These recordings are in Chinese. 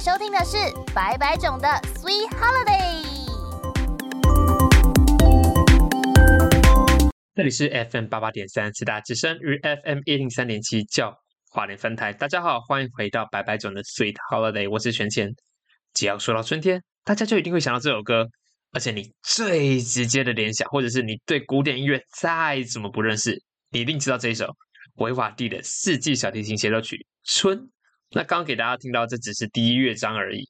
收听的是白白种的 Sweet Holiday。这里是 FM 八八点三，四大之声与 FM 一零三点七教华联分台。大家好，欢迎回到白白种的 Sweet Holiday，我是全谦。只要说到春天，大家就一定会想到这首歌，而且你最直接的联想，或者是你对古典音乐再怎么不认识，你一定知道这一首维瓦蒂的四季小提琴协奏曲《春》。那刚给大家听到，这只是第一乐章而已。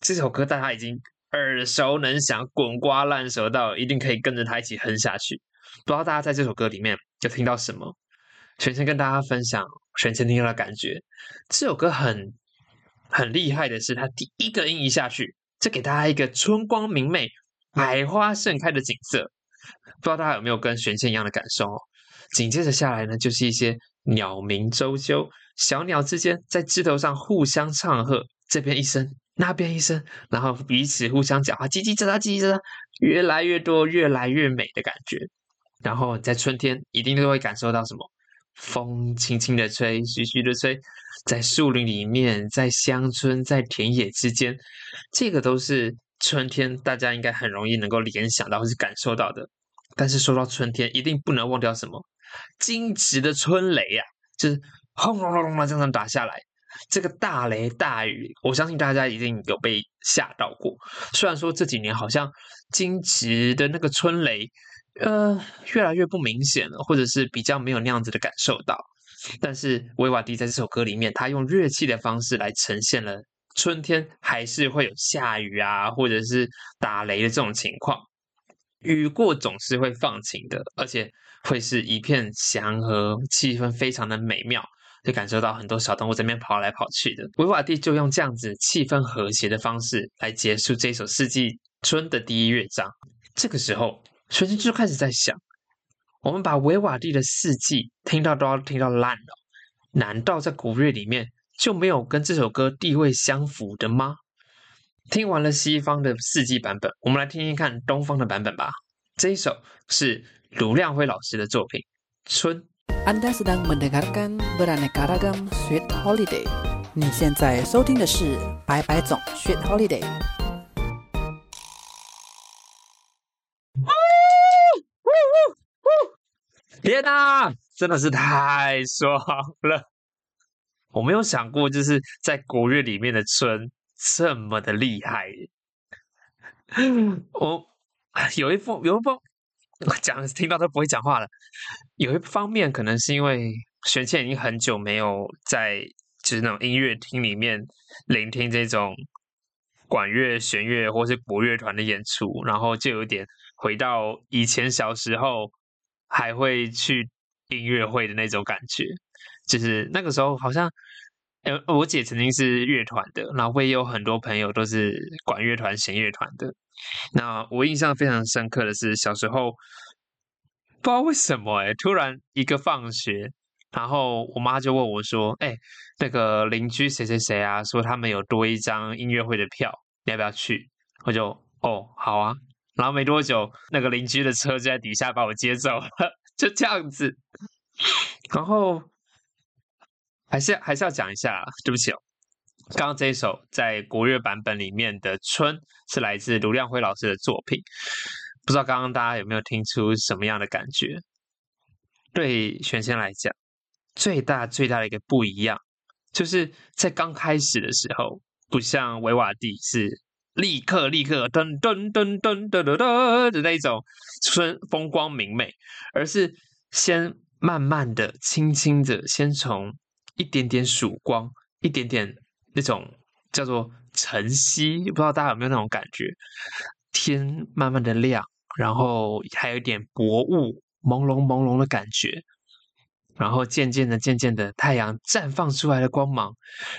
这首歌大家已经耳熟能详、滚瓜烂熟到，一定可以跟着它一起哼下去。不知道大家在这首歌里面有听到什么？全程跟大家分享全程听到的感觉。这首歌很很厉害的是，它第一个音一下去，就给大家一个春光明媚、百花盛开的景色。不知道大家有没有跟玄谦一样的感受？紧接着下来呢，就是一些鸟鸣啾啾，小鸟之间在枝头上互相唱和，这边一声，那边一声，然后彼此互相讲话，叽叽喳喳，叽叽喳喳，越来越多，越来越美的感觉。然后在春天，一定都会感受到什么？风轻轻的吹，徐徐的吹，在树林里面，在乡村，在田野之间，这个都是春天，大家应该很容易能够联想到或是感受到的。但是说到春天，一定不能忘掉什么？惊蛰的春雷呀，就是轰隆隆隆的这样打下来，这个大雷大雨，我相信大家一定有被吓到过。虽然说这几年好像惊蛰的那个春雷。呃，越来越不明显了，或者是比较没有那样子的感受到。但是维瓦迪在这首歌里面，他用乐器的方式来呈现了春天还是会有下雨啊，或者是打雷的这种情况。雨过总是会放晴的，而且会是一片祥和，气氛非常的美妙，就感受到很多小动物在那边跑来跑去的。维瓦蒂就用这样子气氛和谐的方式来结束这首四季春的第一乐章。这个时候。学生就开始在想，我们把维瓦蒂的四季听到都要听到烂了，难道在古乐里面就没有跟这首歌地位相符的吗？听完了西方的四季版本，我们来听听看东方的版本吧。这一首是卢亮辉老师的作品《春》。Anda sedang mendengarkan beraneka ragam Sweet Holiday。你现在收听的是白白总 Sweet Holiday。天哪，真的是太爽了！我没有想过，就是在国乐里面的春这么的厉害。我有一方有一方讲听到都不会讲话了。有一方面可能是因为玄倩已经很久没有在就是那种音乐厅里面聆听这种管乐、弦乐或是国乐团的演出，然后就有点回到以前小时候。还会去音乐会的那种感觉，就是那个时候好像，呃，我姐曾经是乐团的，然后会有很多朋友都是管乐团、弦乐团的。那我印象非常深刻的是，小时候不知道为什么，哎，突然一个放学，然后我妈就问我说：“哎，那个邻居谁谁谁啊，说他们有多一张音乐会的票，你要不要去？”我就哦，好啊。然后没多久，那个邻居的车就在底下把我接走了，就这样子。然后还是还是要讲一下，对不起哦，刚刚这一首在国乐版本里面的《春》是来自卢亮辉老师的作品，不知道刚刚大家有没有听出什么样的感觉？对玄先来讲，最大最大的一个不一样，就是在刚开始的时候，不像维瓦蒂是。立刻，立刻，噔噔噔噔噔噔噔的那种春风光明媚，而是先慢慢的、轻轻的，先从一点点曙光，一点点那种叫做晨曦，不知道大家有没有那种感觉？天慢慢的亮，然后还有一点薄雾，朦胧朦胧的感觉，然后渐渐的、渐渐的，太阳绽放出来的光芒，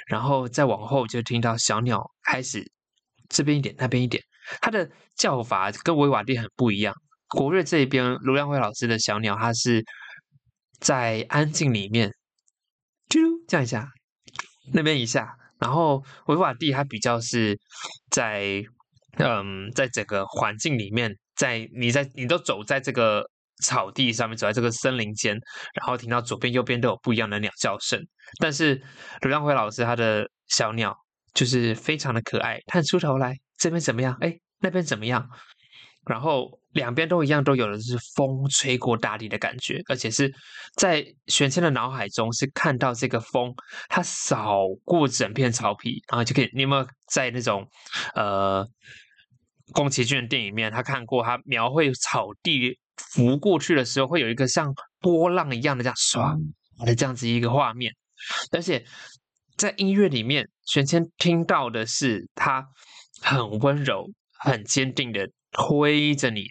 然后再往后就听到小鸟开始。这边一点，那边一点，它的叫法跟维瓦蒂很不一样。国瑞这一边，卢亮辉老师的小鸟，它是在安静里面，这样一下，那边一下，然后维瓦蒂它比较是在，嗯，在整个环境里面，在你在你都走在这个草地上面，走在这个森林间，然后听到左边右边都有不一样的鸟叫声。但是刘亮辉老师他的小鸟。就是非常的可爱，探出头来，这边怎么样？哎，那边怎么样？然后两边都一样，都有的是风吹过大地的感觉，而且是在玄谦的脑海中是看到这个风，它扫过整片草皮，然后就可以。你有没有在那种呃宫崎骏的电影里面，他看过他描绘草地浮过去的时候，会有一个像波浪一样的这样唰的这样子一个画面，而且在音乐里面，玄谦听到的是他很温柔、很坚定的。推着你，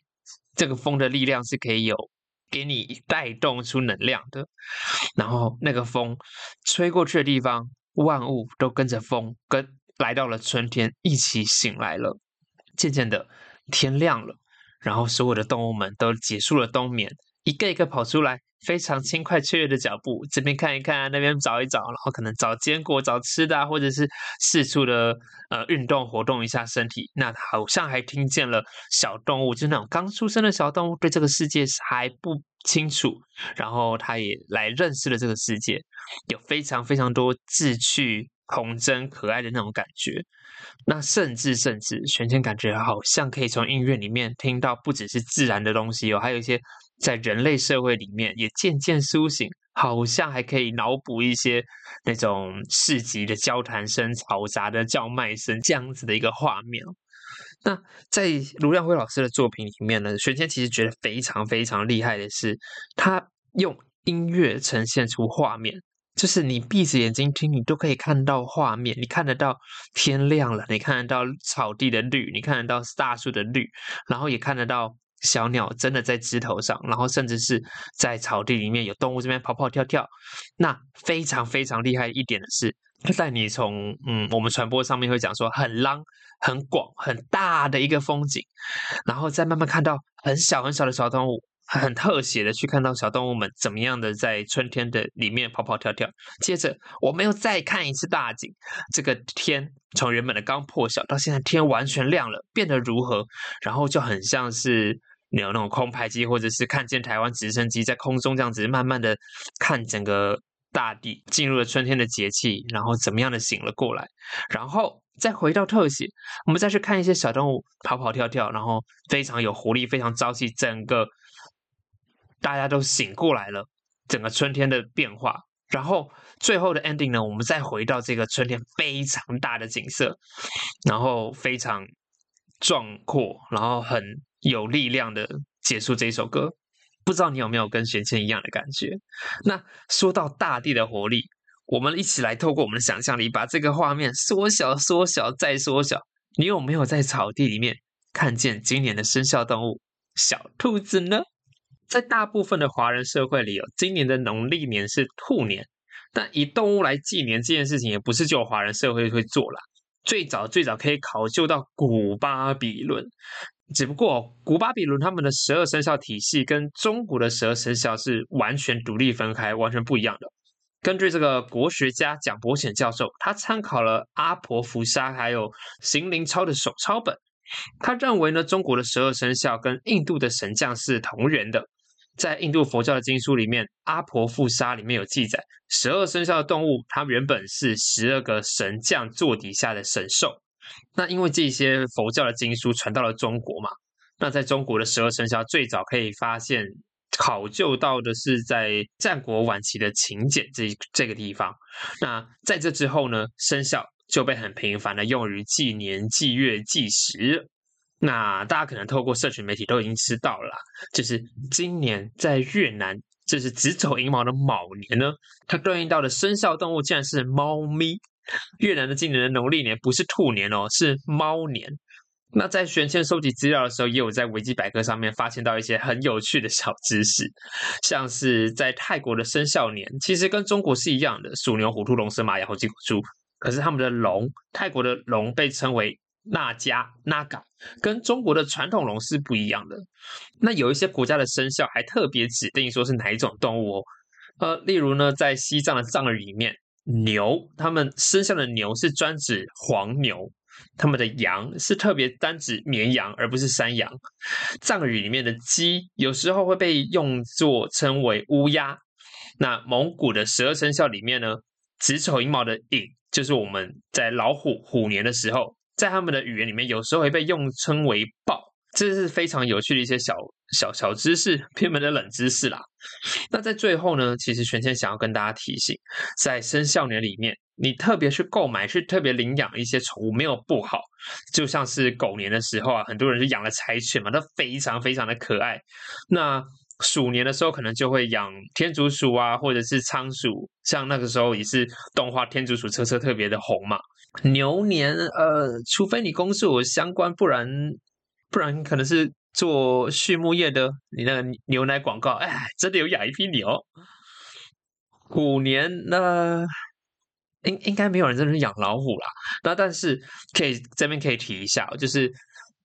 这个风的力量是可以有给你带动出能量的。然后那个风吹过去的地方，万物都跟着风，跟来到了春天，一起醒来了。渐渐的天亮了，然后所有的动物们都结束了冬眠，一个一个跑出来。非常轻快雀跃的脚步，这边看一看，那边找一找，然后可能找坚果、找吃的，或者是四处的呃运动活动一下身体。那好像还听见了小动物，就那种刚出生的小动物，对这个世界还不清楚，然后他也来认识了这个世界，有非常非常多志趣童真、可爱的那种感觉。那甚至甚至，玄天感觉好像可以从音乐里面听到不只是自然的东西哦，还有一些。在人类社会里面，也渐渐苏醒，好像还可以脑补一些那种市集的交谈声、嘈杂的叫卖声这样子的一个画面。那在卢亮辉老师的作品里面呢，玄谦其实觉得非常非常厉害的是，他用音乐呈现出画面，就是你闭着眼睛听，你都可以看到画面，你看得到天亮了，你看得到草地的绿，你看得到大树的绿，然后也看得到。小鸟真的在枝头上，然后甚至是在草地里面有动物这边跑跑跳跳。那非常非常厉害一点的是，带你从嗯，我们传播上面会讲说很浪、很广、很大的一个风景，然后再慢慢看到很小很小的小动物。很特写的去看到小动物们怎么样的在春天的里面跑跑跳跳。接着我们又再看一次大景，这个天从原本的刚破晓到现在天完全亮了，变得如何？然后就很像是有那种空拍机，或者是看见台湾直升机在空中这样子慢慢的看整个大地进入了春天的节气，然后怎么样的醒了过来，然后再回到特写，我们再去看一些小动物跑跑跳跳，然后非常有活力，非常朝气，整个。大家都醒过来了，整个春天的变化，然后最后的 ending 呢，我们再回到这个春天非常大的景色，然后非常壮阔，然后很有力量的结束这一首歌。不知道你有没有跟玄谦一样的感觉？那说到大地的活力，我们一起来透过我们的想象力，把这个画面缩小、缩小再缩小。你有没有在草地里面看见今年的生肖动物小兔子呢？在大部分的华人社会里，哦，今年的农历年是兔年。但以动物来纪年这件事情，也不是只有华人社会会做啦。最早最早可以考究到古巴比伦，只不过古巴比伦他们的十二生肖体系跟中国的十二生肖是完全独立分开、完全不一样的。根据这个国学家蒋伯显教授，他参考了阿婆伏沙还有行灵超的手抄本，他认为呢，中国的十二生肖跟印度的神将是同源的。在印度佛教的经书里面，《阿婆富沙》里面有记载，十二生肖的动物，它原本是十二个神将座底下的神兽。那因为这些佛教的经书传到了中国嘛，那在中国的十二生肖最早可以发现考究到的是在战国晚期的秦简这这个地方。那在这之后呢，生肖就被很频繁的用于纪年、纪月、纪时。那大家可能透过社群媒体都已经知道了，就是今年在越南，就是子丑寅卯的卯年呢，它对应到的生肖动物竟然是猫咪。越南的今年的农历年不是兔年哦，是猫年。那在玄谦收集资料的时候，也有在维基百科上面发现到一些很有趣的小知识，像是在泰国的生肖年，其实跟中国是一样的，鼠牛虎兔龙蛇马羊猴鸡狗猪，可是他们的龙，泰国的龙被称为。那加那嘎跟中国的传统龙是不一样的。那有一些国家的生肖还特别指定说是哪一种动物哦。呃，例如呢，在西藏的藏语里面，牛他们生肖的牛是专指黄牛，他们的羊是特别单指绵羊，而不是山羊。藏语里面的鸡有时候会被用作称为乌鸦。那蒙古的十二生肖里面呢，子丑寅卯的寅就是我们在老虎虎年的时候，在他们的语言里面，有时候会被用称为豹，这是非常有趣的一些小小小知识，偏门的冷知识啦。那在最后呢，其实玄谦想要跟大家提醒，在生肖年里面，你特别去购买、去特别领养一些宠物没有不好，就像是狗年的时候啊，很多人是养了柴犬嘛，它非常非常的可爱。那鼠年的时候，可能就会养天竺鼠啊，或者是仓鼠，像那个时候也是动画天竺鼠车车特别的红嘛。牛年，呃，除非你公司有相关，不然不然可能是做畜牧业的，你那个牛奶广告，哎，真的有养一批牛。虎年那应应该没有人真的是养老虎啦，那但是可以这边可以提一下，就是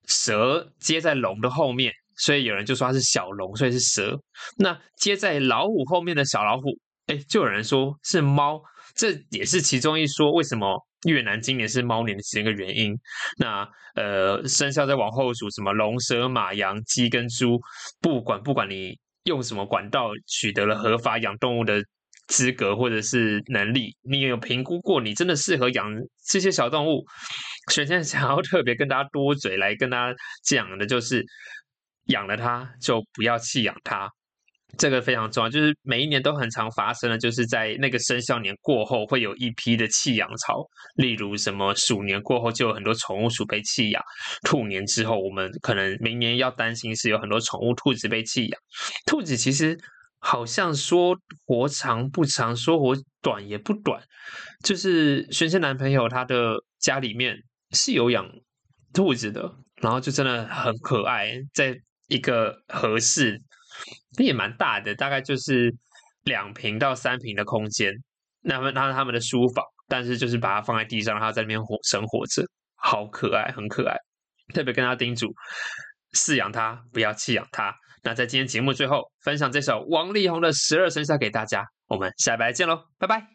蛇接在龙的后面。所以有人就说它是小龙，所以是蛇。那接在老虎后面的小老虎，哎，就有人说是猫，这也是其中一说。为什么越南今年是猫年的其中一个原因？那呃，生肖再往后数，什么龙、蛇、马、羊、鸡跟猪，不管不管你用什么管道取得了合法养动物的资格或者是能力，你有评估过你真的适合养这些小动物？所以现在想要特别跟大家多嘴来跟大家讲的就是。养了它就不要弃养它，这个非常重要。就是每一年都很常发生的，就是在那个生肖年过后，会有一批的弃养潮。例如什么鼠年过后就有很多宠物鼠被弃养，兔年之后我们可能明年要担心是有很多宠物兔子被弃养。兔子其实好像说活长不长，说活短也不短。就是萱萱男朋友他的家里面是有养兔子的，然后就真的很可爱，在。一个合适，也蛮大的，大概就是两平到三平的空间。那么，那是他们的书房，但是就是把它放在地上，它在那边活生活着，好可爱，很可爱。特别跟他叮嘱，饲养它，不要弃养它。那在今天节目最后，分享这首王力宏的《十二生肖》给大家。我们下拜见喽，拜拜。